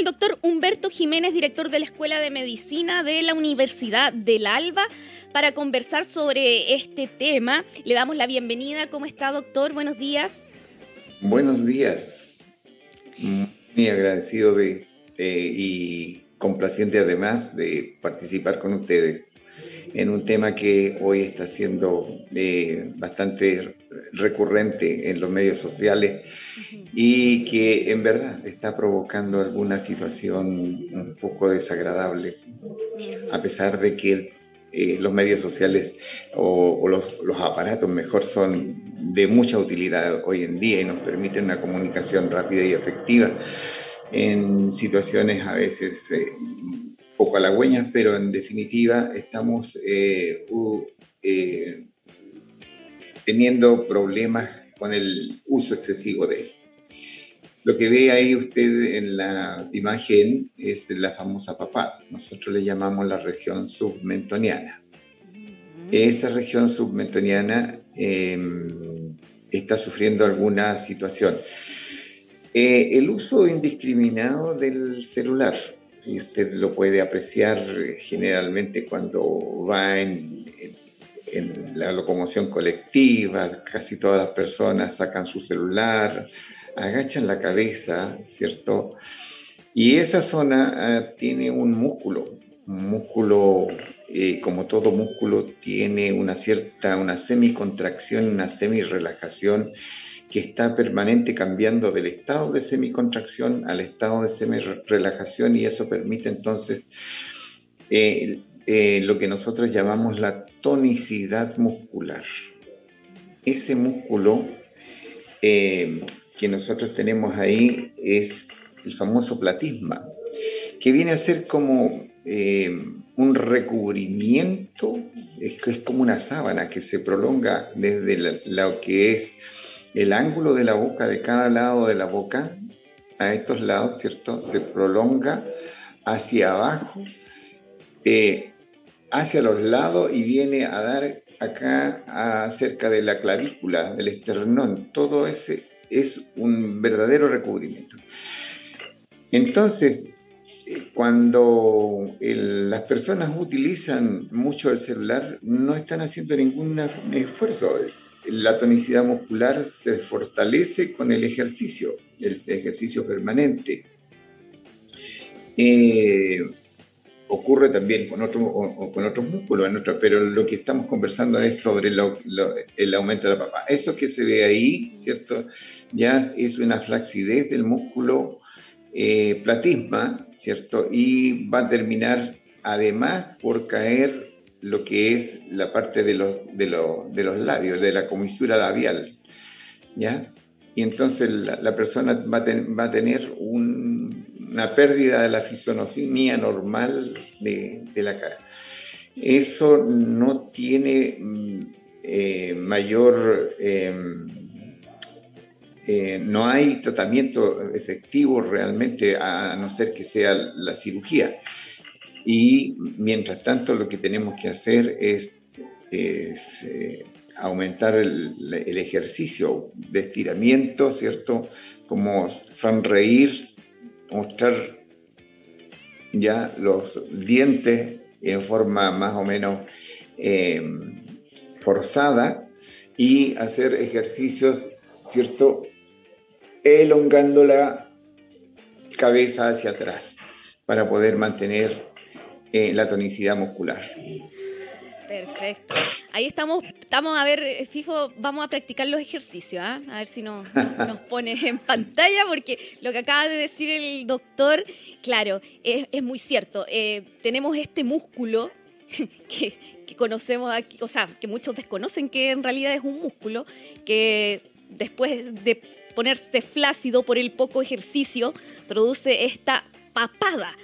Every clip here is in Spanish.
el doctor Humberto Jiménez, director de la Escuela de Medicina de la Universidad del Alba, para conversar sobre este tema. Le damos la bienvenida. ¿Cómo está, doctor? Buenos días. Buenos días. Muy agradecido de, y complaciente además de participar con ustedes en un tema que hoy está siendo eh, bastante recurrente en los medios sociales y que en verdad está provocando alguna situación un poco desagradable, a pesar de que eh, los medios sociales o, los, aparatos mejor son de mucha utilidad hoy en día y nos permiten una comunicación rápida y efectiva en situaciones a veces eh, poco halagüeñas, pero en definitiva estamos eh, eh, teniendo problemas con el uso excesivo de él. Lo que ve ahí usted en la imagen es la famosa papada. Nosotros le llamamos la región submentoniana. Esa región submentoniana em, está sufriendo alguna situación. Eh, el uso indiscriminado del celular y usted lo puede apreciar eh, generalmente cuando va en, la locomoción colectiva, casi todas las personas sacan su celular, agachan la cabeza, ¿cierto? Y esa zona ah, tiene un músculo, un músculo, eh, como todo músculo, tiene una cierta, una semicontracción, una semi-relajación que está permanente cambiando del estado de semicontracción al estado de semi-relajación y eso permite entonces eh, eh, lo que nosotros llamamos la tonicidad muscular. Ese músculo eh, que nosotros tenemos ahí es el famoso platisma, que viene a ser como un recubrimiento, es, es, como una sábana que se prolonga desde lo que es el ángulo de la boca de cada lado de la boca, a estos lados, ¿cierto? Se prolonga hacia abajo, eh, hacia los lados y viene a dar acá cerca de la clavícula, del esternón. Todo ese es un verdadero recubrimiento. Entonces, eh, cuando las personas utilizan mucho el celular, no están haciendo ningún esfuerzo la tonicidad muscular se fortalece con el ejercicio, el ejercicio permanente. Eh, ocurre también con, otro, con otros músculos, pero lo que estamos conversando es sobre el aumento de la papa. Eso que se ve ahí, ¿cierto? Ya es una flacidez del músculo eh, platisma, ¿cierto? Y va a terminar además por caer lo que es la parte de los, de, de los labios, de la comisura labial, ¿ya? Y entonces la, persona va a, tener una pérdida de la fisonomía normal de, la cara. Eso no tiene mm, eh, mayor... Em, eh, no hay tratamiento efectivo realmente a no ser que sea la cirugía. Y mientras tanto lo que tenemos que hacer es, eh, aumentar el, ejercicio de estiramiento, ¿cierto? Como sonreír, mostrar ya los dientes en forma más o menos em, forzada y hacer ejercicios, ¿cierto? Elongando la cabeza hacia atrás para poder mantener eh, la tonicidad muscular. Perfecto. Ahí estamos, estamos a ver, eh, FIFO, vamos a practicar los ejercicios, ¿ah? a ver si nos, nos pone en pantalla, porque lo que acaba de decir el doctor, claro, es, muy cierto. Eh, tenemos este músculo que, que, conocemos aquí, o sea, que muchos desconocen que en realidad es un músculo, que después de ponerse flácido por el poco ejercicio, produce esta papada.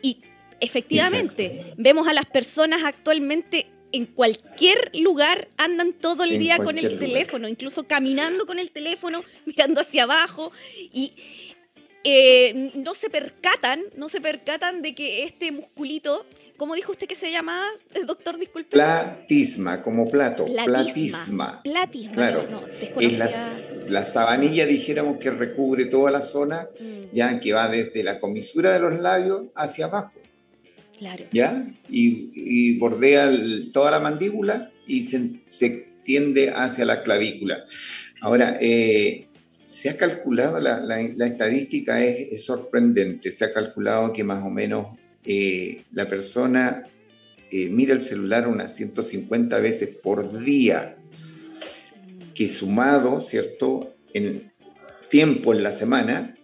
Y Efectivamente, vemos a las personas actualmente en cualquier lugar andan todo el día con el teléfono, incluso caminando con el teléfono, mirando hacia abajo. Y eh, no se percatan, no se percatan de que este musculito, ¿cómo dijo usted que se llamaba, eh, doctor? Disculpe. Platisma, como plato. Platisma. Platisma. Claro. No, es la, la, sabanilla, dijéramos, que recubre toda la zona, mm. ya que va desde la comisura de los labios hacia abajo. ¿Ya? Y, bordea toda la mandíbula y se, se, tiende hacia la clavícula. Ahora, eh, se ha calculado, la, la, estadística es, sorprendente, se ha calculado que más o menos eh, la persona eh, mira el celular unas 150 veces por día, que sumado, ¿cierto?, en tiempo en la semana,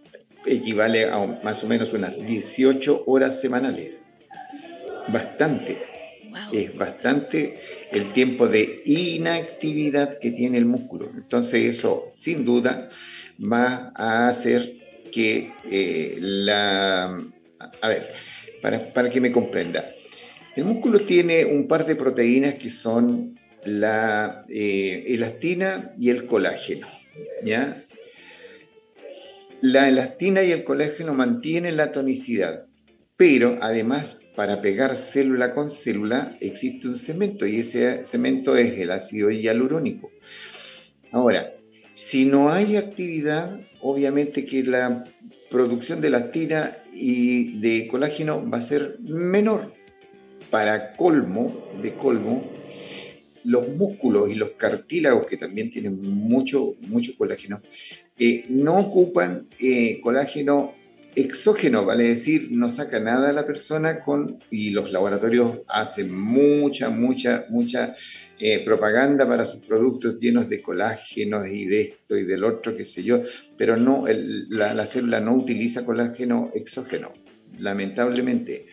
equivale a más o menos unas 18 horas semanales. Bastante. Es bastante el tiempo de inactividad que tiene el músculo. Entonces eso, sin duda, va a hacer que la... A ver, para, que me comprenda. El músculo tiene un par de proteínas que son la eh, elastina y el colágeno. ¿ya? La elastina y el colágeno mantienen la tonicidad, pero además para pegar célula con célula existe un cemento y ese cemento es el ácido hialurónico. Ahora, si no hay actividad, obviamente que la producción de elastina y de colágeno va a ser menor. Para colmo, de colmo, los músculos y los cartílagos, que también tienen mucho, mucho colágeno, eh, no ocupan eh, colágeno exógeno, vale decir, no saca nada a la persona con, y los laboratorios hacen mucha, mucha, mucha eh, propaganda para sus productos llenos de colágenos y de esto y del otro, qué sé yo, pero no, la, célula no utiliza colágeno exógeno, lamentablemente.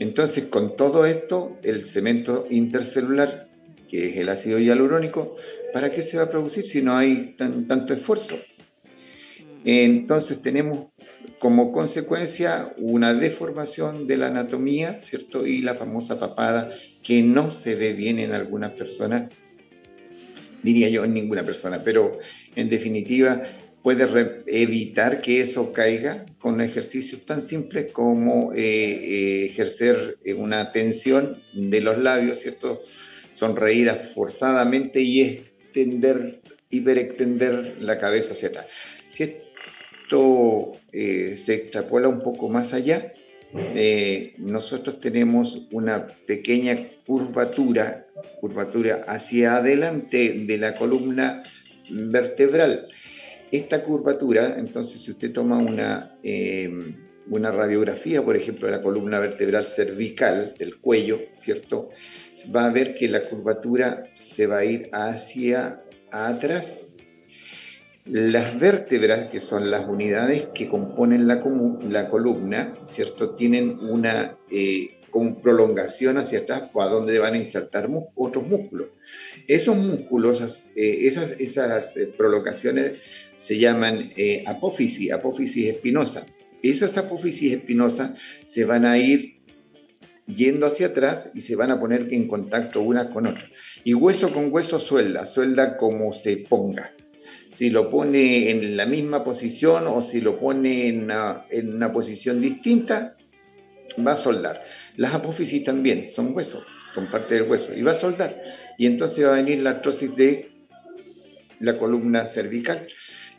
Entonces, con todo esto, el cemento intercelular, que es el ácido hialurónico, ¿para qué se va a producir si no hay tanto esfuerzo? Entonces tenemos como consecuencia una deformación de la anatomía, ¿cierto? Y la famosa papada que no se ve bien en algunas personas, diría yo en ninguna persona, pero en definitiva puede evitar que eso caiga con ejercicios tan simples como eh, eh, ejercer eh, una tensión de los labios, ¿cierto? Sonreír forzadamente y extender, hiperextender la cabeza hacia atrás. Esto se extrapola un poco más allá, eh, nosotros tenemos una pequeña curvatura, curvatura hacia adelante de la columna vertebral. Esta curvatura, entonces, si usted toma una, eh, una radiografía, por ejemplo, de la columna vertebral cervical, del cuello, ¿cierto? Va a ver que la curvatura se va a ir hacia atrás las vértebras, que son las unidades que componen la, columna, ¿cierto? Tienen una eh, prolongación hacia atrás a donde van a insertar otros músculos. Esos músculos, eh, esas, esas eh, prolongaciones se llaman apófisis, apófisis espinosa. Esas apófisis espinosas se van a ir yendo hacia atrás y se van a poner en contacto unas con otras. Y hueso con hueso suelda, suelda como se ponga si lo pone en la misma posición o si lo pone en una, posición distinta, va a soldar. Las apófisis también son huesos, con parte del hueso, y va a soldar. Y entonces va a venir la artrosis de la columna cervical.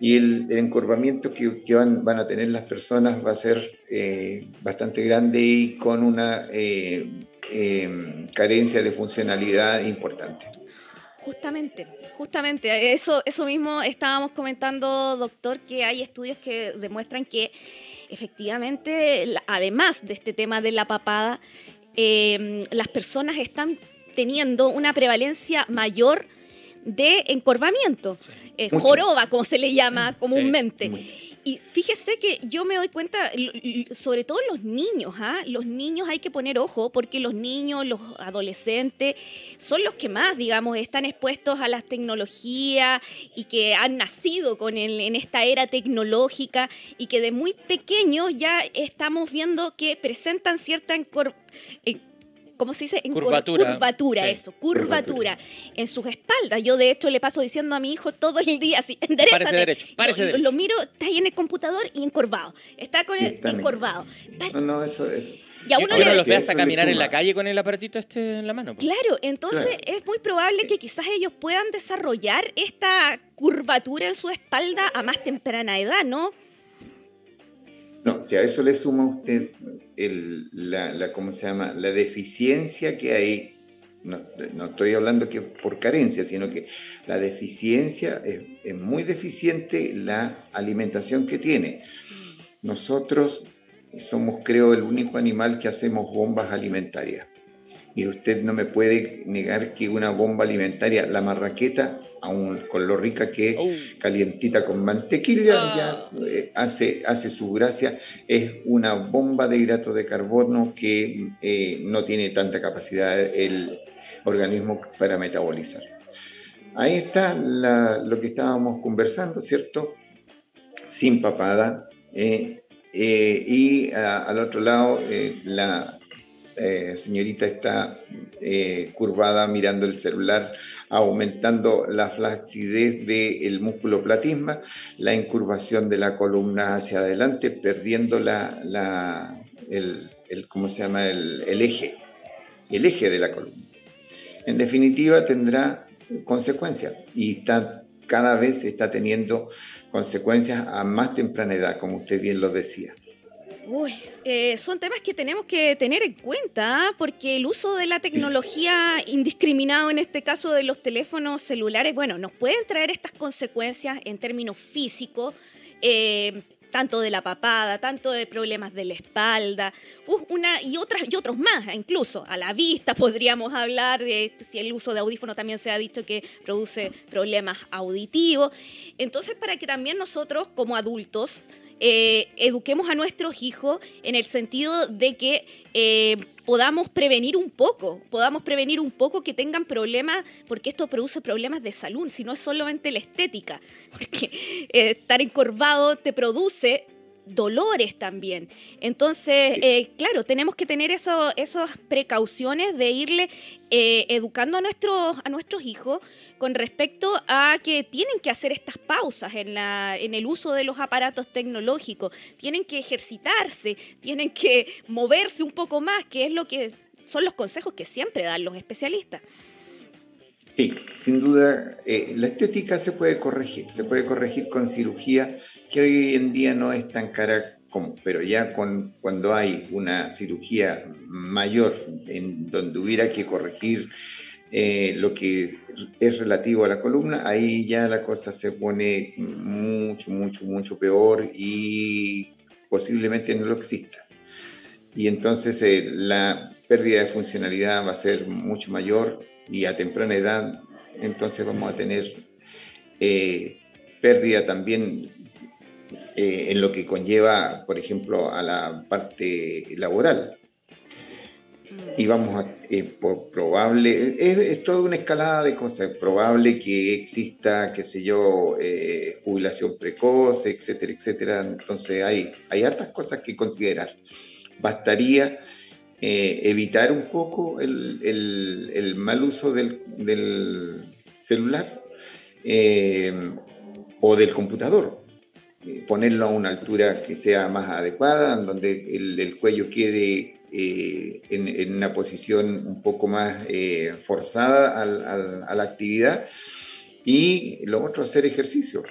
Y el, encorvamiento que, van, a tener las personas va a ser eh, bastante grande y con una eh, eh, carencia de funcionalidad importante. Justamente, justamente, eso, eso mismo estábamos comentando, doctor, que hay estudios que demuestran que efectivamente, además de este tema de la papada, em, las personas están teniendo una prevalencia mayor de encorvamiento, eh, joroba, como se le llama comúnmente. Y fíjese que yo me doy cuenta, sobre todo los niños, ¿ah? los niños hay que poner ojo porque los niños, los adolescentes, son los que más, digamos, están expuestos a las tecnologías y que han nacido con en esta era tecnológica y que de muy pequeños ya estamos viendo que presentan cierta ¿cómo se dice? En curvatura. curvatura, eso, curvatura. En sus espaldas. Yo, de hecho, le paso diciendo a mi hijo todo el día así, enderezate. Parece derecho, parece lo, derecho. lo miro, está ahí en el computador y encorvado. Está con el encorvado. No, no, eso es. Y a Y uno uno le- los ve hasta caminar en la calle con el aparatito este en la mano. Claro, entonces Claro. es muy probable que quizás ellos puedan desarrollar esta curvatura en su espalda a más temprana edad, ¿no? No, si a eso le suma usted la, la, ¿cómo se llama? La deficiencia que hay, no, no estoy hablando que por carencia, sino que la deficiencia, es, es muy deficiente la alimentación que tiene. Nosotros somos, creo, el único animal que hacemos bombas alimentarias. Y usted no me puede negar que una bomba alimentaria, la marraqueta, aún con lo rica que es, Oh. calientita con mantequilla, Ah. ya eh, hace, hace su gracia. Es una bomba de hidratos de carbono que eh, no tiene tanta capacidad el organismo para metabolizar. Ahí está la- lo que estábamos conversando, ¿cierto? Sin papada. eh, y a- al otro lado, la eh, señorita está eh, curvada mirando el celular, aumentando la flacidez del músculo platisma, la incurvación de la columna hacia adelante, perdiendo la, la- el, ¿cómo se llama? El, el eje, el eje de la columna. En definitiva, tendrá consecuencias y está, cada vez está teniendo consecuencias a más temprana edad, como usted bien lo decía. Uy, eh, son temas que tenemos que tener en cuenta, ¿ah? porque el uso de la tecnología indiscriminado, en este caso de los teléfonos celulares, bueno, nos pueden traer estas consecuencias en términos físicos, eh, tanto de la papada, tanto de problemas de la espalda, uh, una y otras y otros más, incluso a la vista podríamos hablar de si el uso de audífono también se ha dicho que produce problemas auditivos. Entonces, para que también nosotros como adultos eh, eduquemos a nuestros hijos en el sentido de que eh, podamos prevenir un poco, podamos prevenir un poco que tengan problemas, porque esto produce problemas de salud, si no es solamente la estética, porque eh, estar encorvado te produce dolores también. Entonces, eh, claro, tenemos que tener eso, esas precauciones de irle eh, educando a nuestros, a nuestros hijos con respecto a que tienen que hacer estas pausas en, la, en el uso de los aparatos tecnológicos, tienen que ejercitarse, tienen que moverse un poco más, que es lo que son los consejos que siempre dan los especialistas. Sí, sin duda, eh, la estética se puede corregir, se puede corregir con cirugía que hoy en día no es tan cara como, pero ya con, cuando hay una cirugía mayor en donde hubiera que corregir eh, lo que es relativo a la columna, ahí ya la cosa se pone mucho, mucho, mucho peor y posiblemente no lo exista. Y entonces eh, la pérdida de funcionalidad va a ser mucho mayor y a temprana edad entonces vamos a tener eh, pérdida también eh, en lo que conlleva, por ejemplo, a la parte laboral. Y vamos a, eh, por probable, es, es, toda una escalada de cosas, probable que exista, qué sé yo, eh, jubilación precoz, etcétera, etcétera. Entonces hay, hay hartas cosas que considerar. Bastaría eh, evitar un poco el, el, el mal uso del, del celular eh, o del computador. Eh, ponerlo a una altura que sea más adecuada, en donde el, el cuello quede en, en, una posición un poco más forzada al, al, a la actividad. Y lo otro, hacer ejercicio.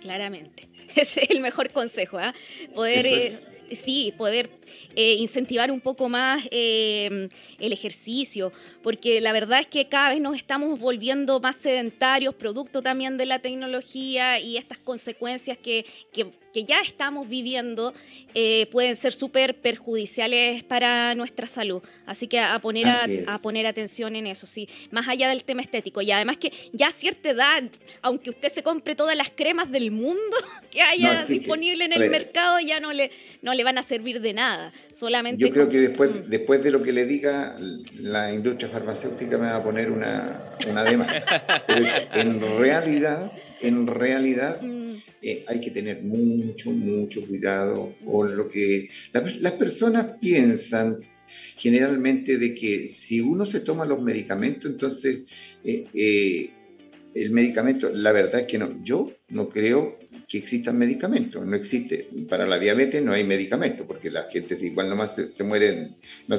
Claramente. Ese es el mejor consejo, ¿eh? Poder es sí, poder eh, incentivar un poco más eh, el ejercicio, porque la verdad es que cada vez nos estamos volviendo más sedentarios, producto también de la tecnología y estas consecuencias que, que, que ya estamos viviendo eh, pueden ser súper perjudiciales para nuestra salud. Así que a poner, a, a, poner atención en eso, sí, más allá del tema estético. Y además que ya a cierta edad, aunque usted se compre todas las cremas del mundo que haya no, disponible en el mercado, ya no le, no le van a servir de nada. Solamente Yo creo con... que después, después de lo que le diga, la industria farmacéutica me va a poner una, una demanda. Pero en realidad, en realidad, mm. eh, hay que tener mucho, mucho cuidado con lo que... La, las personas piensan generalmente de que si uno se toma los medicamentos, entonces eh, eh, el medicamento, la verdad es que no, yo no creo que existan medicamentos, no existe. Para la diabetes no hay medicamento, porque la gente igual nomás se, muere,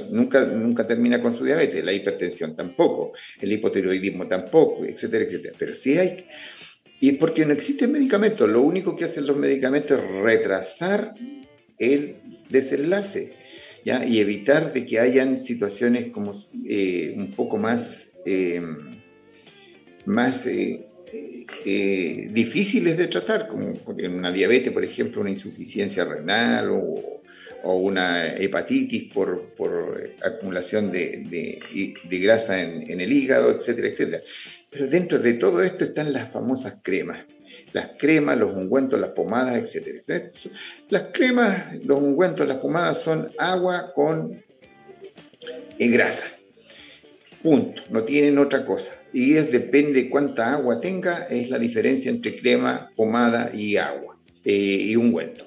nunca, nunca termina con su diabetes, la hipertensión tampoco, el hipotiroidismo tampoco, etcétera, etcétera. Pero sí hay, y es porque no existe medicamento, lo único que hacen los medicamentos es retrasar el desenlace. ¿Ya? y evitar de que hayan situaciones como eh, un poco más, eh, más eh, eh, difíciles de tratar, como en una diabetes, por ejemplo, una insuficiencia renal o, una hepatitis por, acumulación de, grasa en, el hígado, etcétera, etcétera. Pero dentro de todo esto están las famosas cremas. Las cremas, los ungüentos, las pomadas, etcétera. Las cremas, los ungüentos, las pomadas son agua con eh, grasa. Punto. No tienen otra cosa y es depende cuánta agua tenga, es la diferencia entre crema, pomada y agua eh, y ungüento.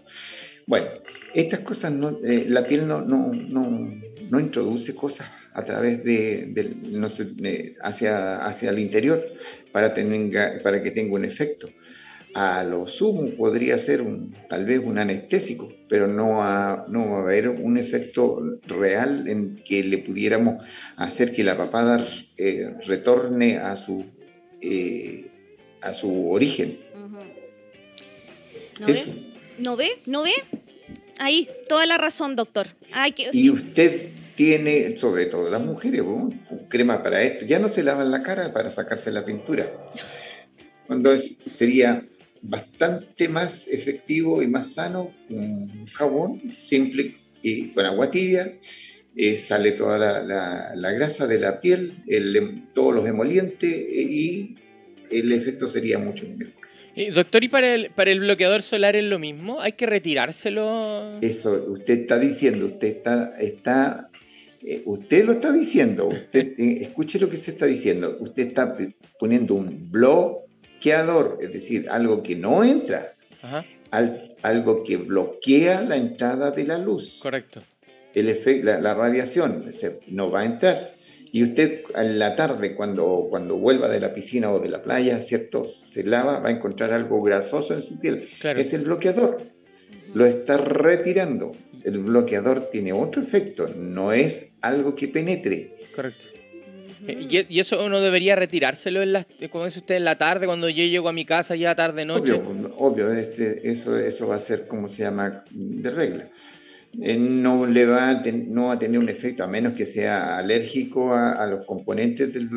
Bueno, estas cosas, no, eh, la piel no, no, no, no, introduce cosas a través de, no sé, hacia, hacia el interior para, tener, para que tenga un efecto a lo sumo podría ser un, tal vez un anestésico, pero no, a, no va a haber un efecto real en que le pudiéramos hacer que la papada eh, retorne a su, eh, a su origen. ¿No, Ve? ¿No ve? ¿No ve? Ahí, toda la razón, doctor. y usted tiene, sobre todo las mujeres, crema para esto. Ya no se lavan la cara para sacarse la pintura. Cuando es, sería bastante más efectivo y más sano un jabón simple y con agua tibia. Eh, sale toda la, grasa de la piel, el, todos los emolientes eh, y el efecto sería mucho mejor. doctor, ¿y para el, para el bloqueador solar es lo mismo? ¿Hay que retirárselo? Eso, usted está diciendo, usted está, está eh, usted lo está diciendo, usted escuche lo que se está diciendo, usted está poniendo un blog es decir, algo que no entra, algo que bloquea la entrada de la luz. Correcto. El efecto, la, radiación no va a entrar. Y usted en la tarde, cuando, cuando vuelva de la piscina o de la playa, ¿cierto? Se lava, va a encontrar algo grasoso en su piel. Es el bloqueador. Lo está retirando. El bloqueador tiene otro efecto, no es algo que penetre. Correcto. Eh, y, eso uno debería retirárselo, en la, como dice usted, en la tarde, cuando yo llego a mi casa ya tarde, noche. Obvio, obvio este, eso, eso va a ser, como se llama, de regla. Eh, no, le va a no va a tener un efecto, a menos que sea alérgico a, los componentes del,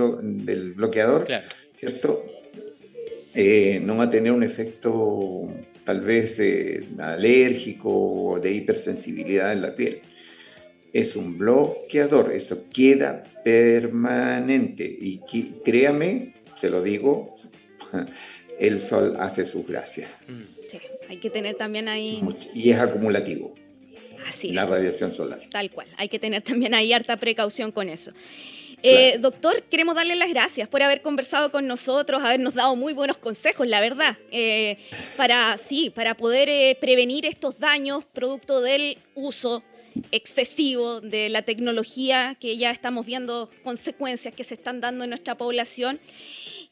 del bloqueador, ¿cierto? Eh, no va a tener un efecto tal vez alérgico o de hipersensibilidad en la piel es un bloqueador, eso queda permanente. Y créame, se lo digo, el sol hace sus gracias. Sí, hay que tener también ahí... Y es acumulativo. Así La radiación solar. Tal cual, hay que tener también ahí harta precaución con eso. Eh, doctor, queremos darle las gracias por haber conversado con nosotros, habernos dado muy buenos consejos, la verdad, eh, para sí, para poder eh, prevenir estos daños producto del uso excesivo de la tecnología, que ya estamos viendo consecuencias que se están dando en nuestra población.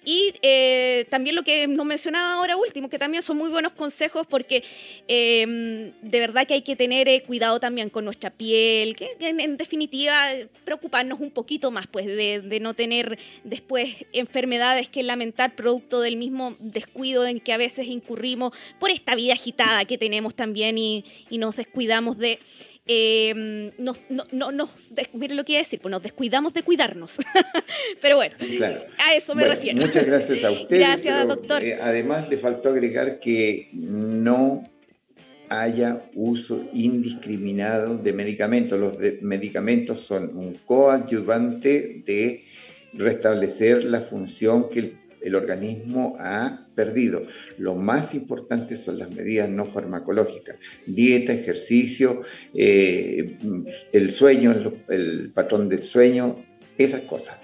Y eh, también lo que nos mencionaba ahora último, que también son muy buenos consejos porque em, de verdad que hay que tener eh, cuidado también con nuestra piel, que, en, definitiva preocuparnos un poquito más pues de, no tener después enfermedades que lamentar producto del mismo descuido en que a veces incurrimos por esta vida agitada que tenemos también y nos descuidamos de eh, nos, no, no, nos, lo que iba a decir, pues nos descuidamos de cuidarnos. pero bueno, a eso me refiero. Muchas gracias a usted. Gracias, doctor. Eh, además, le faltó agregar que no haya uso indiscriminado de medicamentos. Los medicamentos son un coadyuvante de restablecer la función que el el organismo ha perdido. Lo más importante son las medidas no farmacológicas, dieta, ejercicio, eh, el sueño, el patrón del sueño, esas cosas.